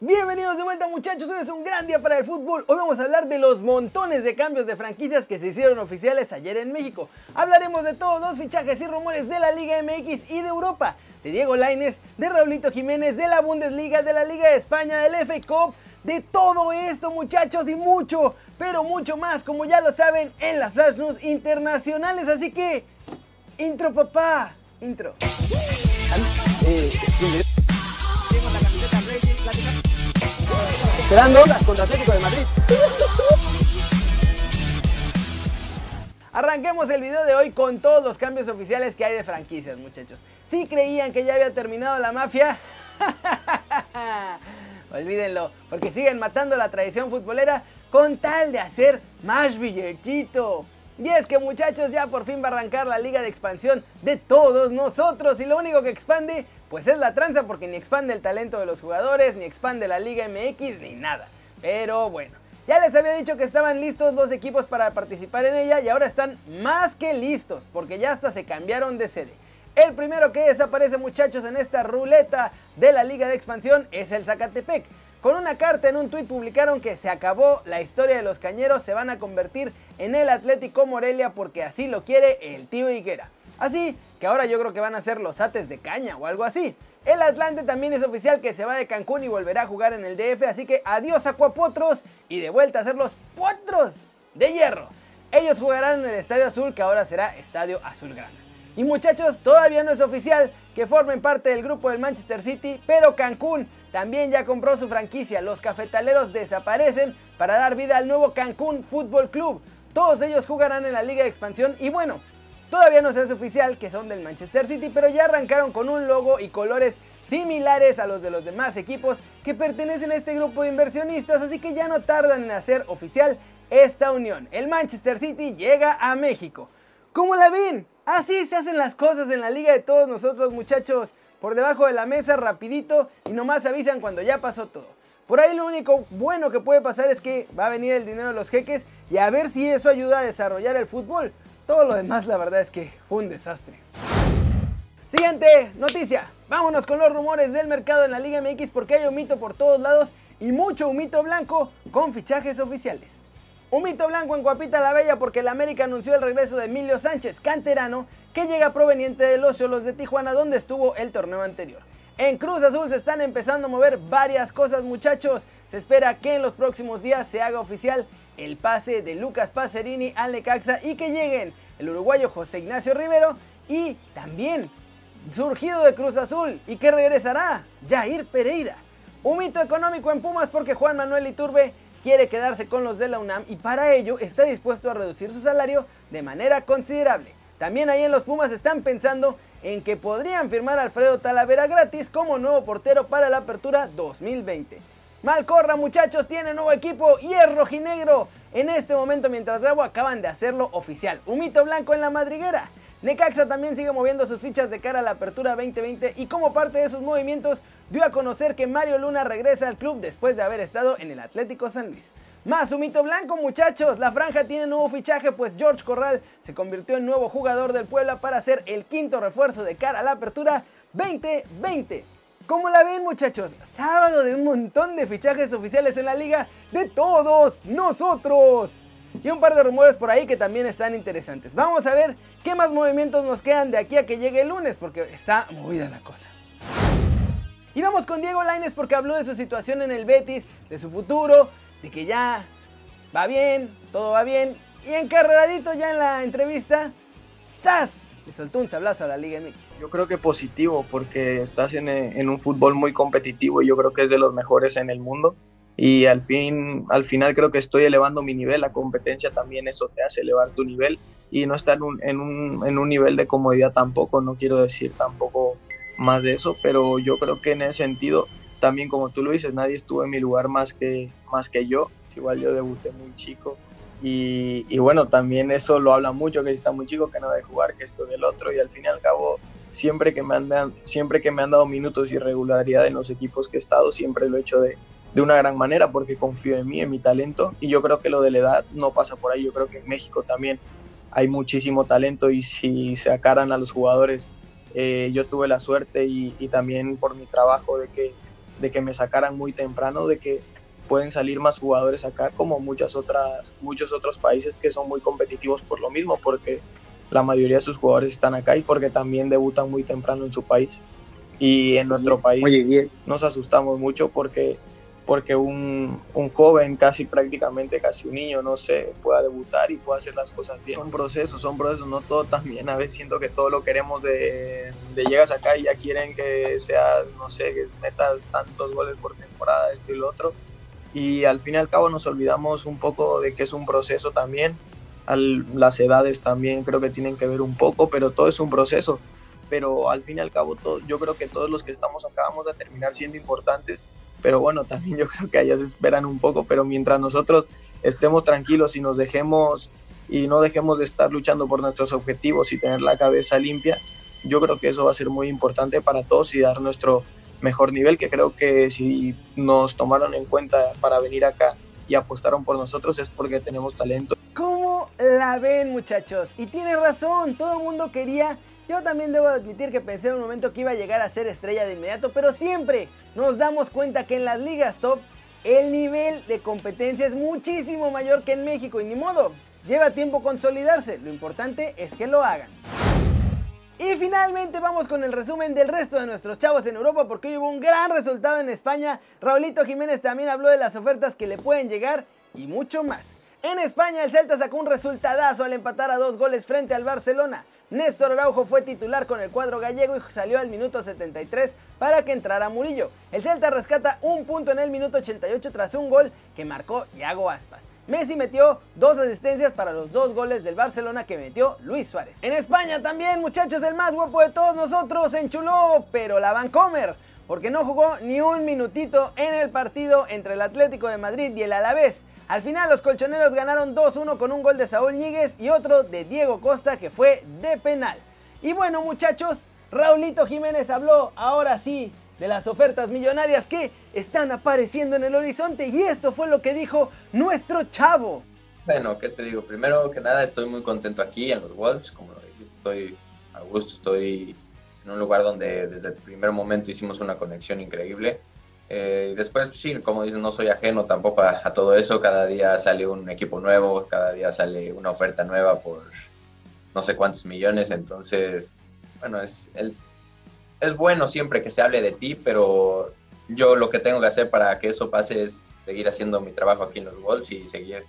Bienvenidos de vuelta muchachos, hoy es un gran día para el fútbol. Hoy vamos a hablar de los montones de cambios de franquicias que se hicieron oficiales ayer en México. Hablaremos de todos los fichajes y rumores de la Liga MX y de Europa, de Diego Laines, de Raulito Jiménez, de la Bundesliga, de la Liga de España, del FA Cup, de todo esto muchachos y mucho, pero mucho más, como ya lo saben, en las Flash News internacionales. Así que, intro papá, intro. Eh, Esperando contra Atlético de Madrid. Arranquemos el video de hoy con todos los cambios oficiales que hay de franquicias, muchachos. Si creían que ya había terminado la mafia, olvídenlo, porque siguen matando la tradición futbolera con tal de hacer más billetito. Y es que muchachos, ya por fin va a arrancar la liga de expansión de todos nosotros y lo único que expande pues es la tranza porque ni expande el talento de los jugadores, ni expande la Liga MX, ni nada. Pero bueno, ya les había dicho que estaban listos los equipos para participar en ella y ahora están más que listos porque ya hasta se cambiaron de sede. El primero que desaparece muchachos en esta ruleta de la Liga de Expansión es el Zacatepec. Con una carta en un tuit publicaron que se acabó la historia de los cañeros, se van a convertir en el Atlético Morelia porque así lo quiere el tío Higuera. Así que ahora yo creo que van a ser los ates de caña o algo así. El Atlante también es oficial que se va de Cancún y volverá a jugar en el DF, así que adiós Acuapotros y de vuelta a ser los potros de hierro. Ellos jugarán en el Estadio Azul que ahora será Estadio Azulgrana. Y muchachos, todavía no es oficial que formen parte del grupo del Manchester City, pero Cancún también ya compró su franquicia. Los cafetaleros desaparecen para dar vida al nuevo Cancún Fútbol Club. Todos ellos jugarán en la Liga de Expansión y bueno, Todavía no se hace oficial que son del Manchester City, pero ya arrancaron con un logo y colores similares a los de los demás equipos que pertenecen a este grupo de inversionistas, así que ya no tardan en hacer oficial esta unión. El Manchester City llega a México. ¿Cómo la ven? Así se hacen las cosas en la liga de todos nosotros muchachos. Por debajo de la mesa rapidito y nomás avisan cuando ya pasó todo. Por ahí lo único bueno que puede pasar es que va a venir el dinero de los jeques y a ver si eso ayuda a desarrollar el fútbol. Todo lo demás la verdad es que fue un desastre. Siguiente noticia. Vámonos con los rumores del mercado en la Liga MX porque hay humito por todos lados y mucho humito blanco con fichajes oficiales. Humito blanco en Guapita la Bella porque el América anunció el regreso de Emilio Sánchez, canterano, que llega proveniente de los Cholos de Tijuana donde estuvo el torneo anterior. En Cruz Azul se están empezando a mover varias cosas muchachos. Se espera que en los próximos días se haga oficial el pase de Lucas Pacerini al Necaxa y que lleguen el uruguayo José Ignacio Rivero y también surgido de Cruz Azul y que regresará Jair Pereira. Un mito económico en Pumas porque Juan Manuel Iturbe quiere quedarse con los de la UNAM y para ello está dispuesto a reducir su salario de manera considerable. También ahí en los Pumas están pensando en que podrían firmar Alfredo Talavera gratis como nuevo portero para la apertura 2020. Malcorra muchachos, tiene nuevo equipo y es rojinegro. En este momento mientras grabo acaban de hacerlo oficial. Un mito blanco en la madriguera. Necaxa también sigue moviendo sus fichas de cara a la apertura 2020 y como parte de sus movimientos dio a conocer que Mario Luna regresa al club después de haber estado en el Atlético San Luis. Más un mito blanco muchachos, la franja tiene nuevo fichaje pues George Corral se convirtió en nuevo jugador del Puebla para ser el quinto refuerzo de cara a la apertura 2020. ¿Cómo la ven muchachos? Sábado de un montón de fichajes oficiales en la liga de todos nosotros. Y un par de rumores por ahí que también están interesantes. Vamos a ver qué más movimientos nos quedan de aquí a que llegue el lunes porque está movida la cosa. Y vamos con Diego Laines porque habló de su situación en el Betis, de su futuro, de que ya va bien, todo va bien. Y encarreradito ya en la entrevista, ¡zas! le soltó un sablazo a la Liga MX. Yo creo que positivo porque estás en, en, un fútbol muy competitivo y yo creo que es de los mejores en el mundo y al fin al final creo que estoy elevando mi nivel, la competencia también eso te hace elevar tu nivel y no estar en un, en un, en un nivel de comodidad tampoco, no quiero decir tampoco más de eso, pero yo creo que en ese sentido también como tú lo dices, nadie estuvo en mi lugar más que, más que yo, igual yo debuté muy chico. Y, bueno, también eso lo habla mucho, que está muy chico, que no de jugar, que esto del otro, y al fin y al cabo, siempre que me han, siempre que me han dado minutos y regularidad en los equipos que he estado, siempre lo he hecho de, de una gran manera porque confío en mí, en mi talento, y yo creo que lo de la edad no pasa por ahí, yo creo que en México también hay muchísimo talento. Y si se acaran a los jugadores, eh, yo tuve la suerte y, y también por mi trabajo de que de que me sacaran muy temprano, de que pueden salir más jugadores acá como muchas otras, muchos otros países que son muy competitivos por lo mismo, porque la mayoría de sus jugadores están acá y porque también debutan muy temprano en su país. Y en nuestro país nos asustamos mucho porque porque un, un, joven, casi prácticamente casi un niño, no sé, pueda debutar y pueda hacer las cosas bien. Son procesos, son procesos, no todo también. A veces siento que todo lo queremos de, de llegas acá y ya quieren que sea, no sé, que metas tantos goles por temporada, esto y lo otro. Y al fin y al cabo nos olvidamos un poco de que es un proceso también. Al, las edades también creo que tienen que ver un poco, pero todo es un proceso. Pero al fin y al cabo todo, yo creo que todos los que estamos acá vamos a terminar siendo importantes pero bueno, también yo creo que allá se esperan un poco, pero mientras nosotros estemos tranquilos y nos dejemos y no dejemos de estar luchando por nuestros objetivos y tener la cabeza limpia, yo creo que eso va a ser muy importante para todos y dar nuestro mejor nivel, que creo que si nos tomaron en cuenta para venir acá y apostaron por nosotros es porque tenemos talento. ¿Cómo la ven muchachos? Y tiene razón, todo el mundo quería yo también debo admitir que pensé en un momento que iba a llegar a ser estrella de inmediato, pero siempre nos damos cuenta que en las ligas top el nivel de competencia es muchísimo mayor que en México y ni modo, lleva tiempo consolidarse, lo importante es que lo hagan. Y finalmente vamos con el resumen del resto de nuestros chavos en Europa porque hoy hubo un gran resultado en España. Raulito Jiménez también habló de las ofertas que le pueden llegar y mucho más. En España el Celta sacó un resultadazo al empatar a dos goles frente al Barcelona. Néstor Araujo fue titular con el cuadro gallego y salió al minuto 73 para que entrara Murillo. El Celta rescata un punto en el minuto 88 tras un gol que marcó Iago Aspas. Messi metió dos asistencias para los dos goles del Barcelona que metió Luis Suárez. En España también, muchachos, el más guapo de todos nosotros enchuló, pero la Vancomer, porque no jugó ni un minutito en el partido entre el Atlético de Madrid y el Alavés. Al final los colchoneros ganaron 2-1 con un gol de Saúl Ñíguez y otro de Diego Costa que fue de penal. Y bueno muchachos, Raulito Jiménez habló ahora sí de las ofertas millonarias que están apareciendo en el horizonte y esto fue lo que dijo nuestro chavo. Bueno, ¿qué te digo? Primero que nada estoy muy contento aquí en los Wolves, como lo dijiste, estoy a gusto, estoy en un lugar donde desde el primer momento hicimos una conexión increíble. Eh, después, sí, como dicen, no soy ajeno tampoco a, todo eso. Cada día sale un equipo nuevo, cada día sale una oferta nueva por no sé cuántos millones. Entonces, bueno, es, es bueno siempre que se hable de ti, pero yo lo que tengo que hacer para que eso pase es seguir haciendo mi trabajo aquí en los Wolves y seguir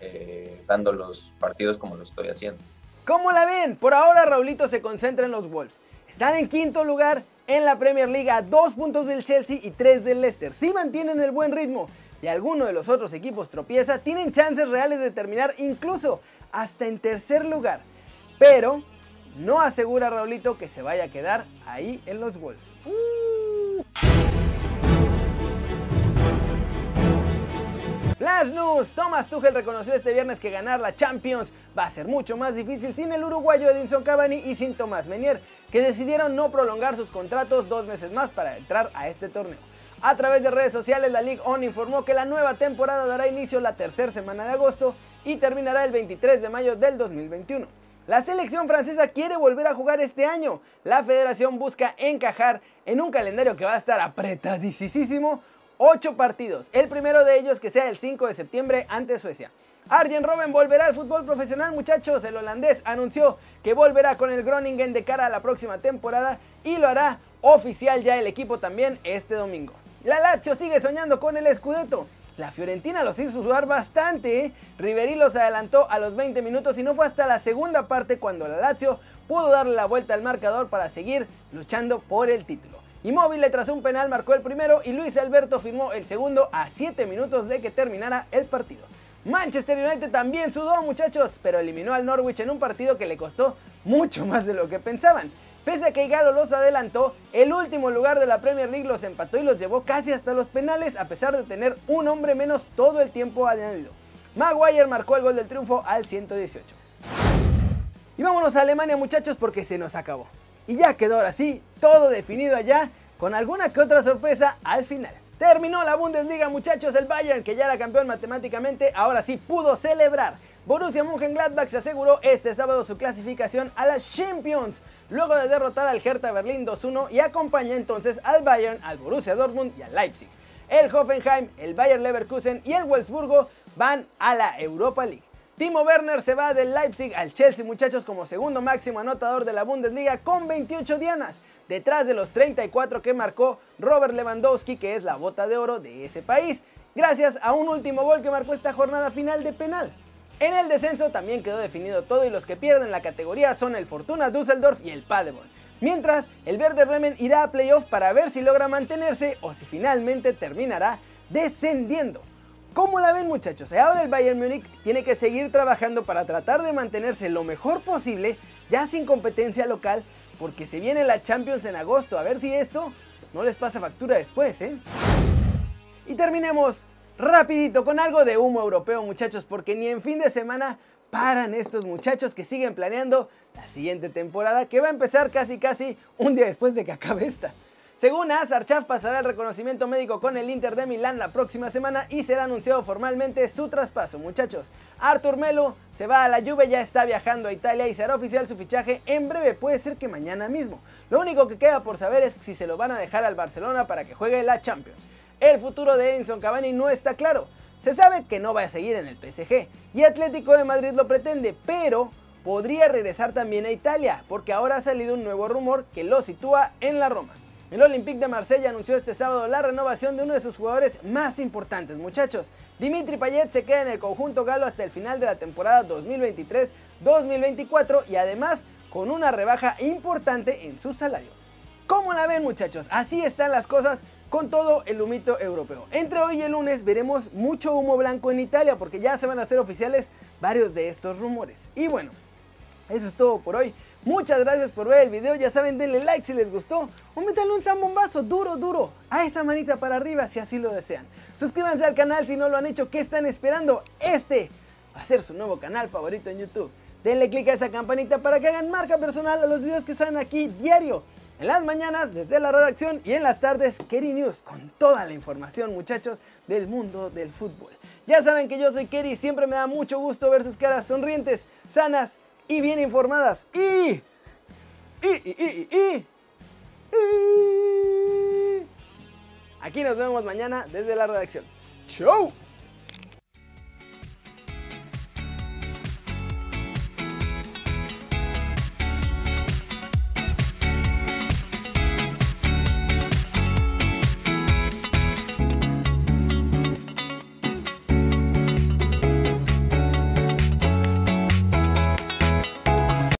eh, dando los partidos como lo estoy haciendo. ¿Cómo la ven? Por ahora Raulito se concentra en los Wolves. Están en quinto lugar en la Premier League dos puntos del Chelsea y tres del Leicester. Si mantienen el buen ritmo y alguno de los otros equipos tropieza, tienen chances reales de terminar incluso hasta en tercer lugar. Pero no asegura Raulito que se vaya a quedar ahí en los Wolves. Flash News, Thomas Tuchel reconoció este viernes que ganar la Champions va a ser mucho más difícil sin el uruguayo Edinson Cavani y sin Tomás Menier, que decidieron no prolongar sus contratos dos meses más para entrar a este torneo. A través de redes sociales, la Ligue On informó que la nueva temporada dará inicio la tercera semana de agosto y terminará el 23 de mayo del 2021. La selección francesa quiere volver a jugar este año. La federación busca encajar en un calendario que va a estar apretadísimo 8 partidos. El primero de ellos que sea el 5 de septiembre ante Suecia. Arjen Robben volverá al fútbol profesional, muchachos. El holandés anunció que volverá con el Groningen de cara a la próxima temporada y lo hará oficial ya el equipo también este domingo. La Lazio sigue soñando con el Scudetto. La Fiorentina los hizo sudar bastante. ¿eh? Riveri los adelantó a los 20 minutos y no fue hasta la segunda parte cuando la Lazio pudo darle la vuelta al marcador para seguir luchando por el título. Inmóvil tras un penal marcó el primero y Luis Alberto firmó el segundo a 7 minutos de que terminara el partido. Manchester United también sudó muchachos, pero eliminó al Norwich en un partido que le costó mucho más de lo que pensaban. Pese a que Galo los adelantó, el último lugar de la Premier League los empató y los llevó casi hasta los penales a pesar de tener un hombre menos todo el tiempo añadido. Maguire marcó el gol del triunfo al 118. Y vámonos a Alemania muchachos porque se nos acabó. Y ya quedó ahora sí, todo definido allá, con alguna que otra sorpresa al final. Terminó la Bundesliga muchachos, el Bayern que ya era campeón matemáticamente, ahora sí pudo celebrar. Borussia Mönchengladbach se aseguró este sábado su clasificación a las Champions, luego de derrotar al Hertha Berlín 2-1 y acompaña entonces al Bayern, al Borussia Dortmund y al Leipzig. El Hoffenheim, el Bayern Leverkusen y el Wolfsburgo van a la Europa League. Timo Werner se va del Leipzig al Chelsea, muchachos, como segundo máximo anotador de la Bundesliga con 28 dianas, detrás de los 34 que marcó Robert Lewandowski, que es la bota de oro de ese país, gracias a un último gol que marcó esta jornada final de penal. En el descenso también quedó definido todo y los que pierden la categoría son el Fortuna Düsseldorf y el Paderborn. Mientras, el Verde Bremen irá a playoff para ver si logra mantenerse o si finalmente terminará descendiendo. ¿Cómo la ven muchachos? Ahora el Bayern Múnich tiene que seguir trabajando para tratar de mantenerse lo mejor posible, ya sin competencia local, porque se viene la Champions en agosto. A ver si esto no les pasa factura después, ¿eh? Y terminemos rapidito con algo de humo europeo muchachos, porque ni en fin de semana paran estos muchachos que siguen planeando la siguiente temporada que va a empezar casi casi un día después de que acabe esta. Según AS, Archav pasará el reconocimiento médico con el Inter de Milán la próxima semana y será anunciado formalmente su traspaso, muchachos. Artur Melo se va a la Juve, ya está viajando a Italia y será oficial su fichaje en breve, puede ser que mañana mismo. Lo único que queda por saber es si se lo van a dejar al Barcelona para que juegue la Champions. El futuro de Edinson Cavani no está claro. Se sabe que no va a seguir en el PSG y Atlético de Madrid lo pretende, pero podría regresar también a Italia, porque ahora ha salido un nuevo rumor que lo sitúa en la Roma. El Olympique de Marsella anunció este sábado la renovación de uno de sus jugadores más importantes, muchachos. Dimitri Payet se queda en el conjunto galo hasta el final de la temporada 2023-2024 y además con una rebaja importante en su salario. ¿Cómo la ven muchachos? Así están las cosas con todo el humito europeo. Entre hoy y el lunes veremos mucho humo blanco en Italia porque ya se van a hacer oficiales varios de estos rumores. Y bueno, eso es todo por hoy. Muchas gracias por ver el video, ya saben, denle like si les gustó o métanle un zambombazo duro, duro a esa manita para arriba si así lo desean. Suscríbanse al canal si no lo han hecho, ¿qué están esperando? Este va a ser su nuevo canal favorito en YouTube. Denle click a esa campanita para que hagan marca personal a los videos que salen aquí diario. En las mañanas desde la redacción y en las tardes Kerry News con toda la información muchachos del mundo del fútbol. Ya saben que yo soy Kerry siempre me da mucho gusto ver sus caras sonrientes, sanas y bien informadas. Y... Y, y, y, y, y. Aquí nos vemos mañana desde la redacción. ¡Chau!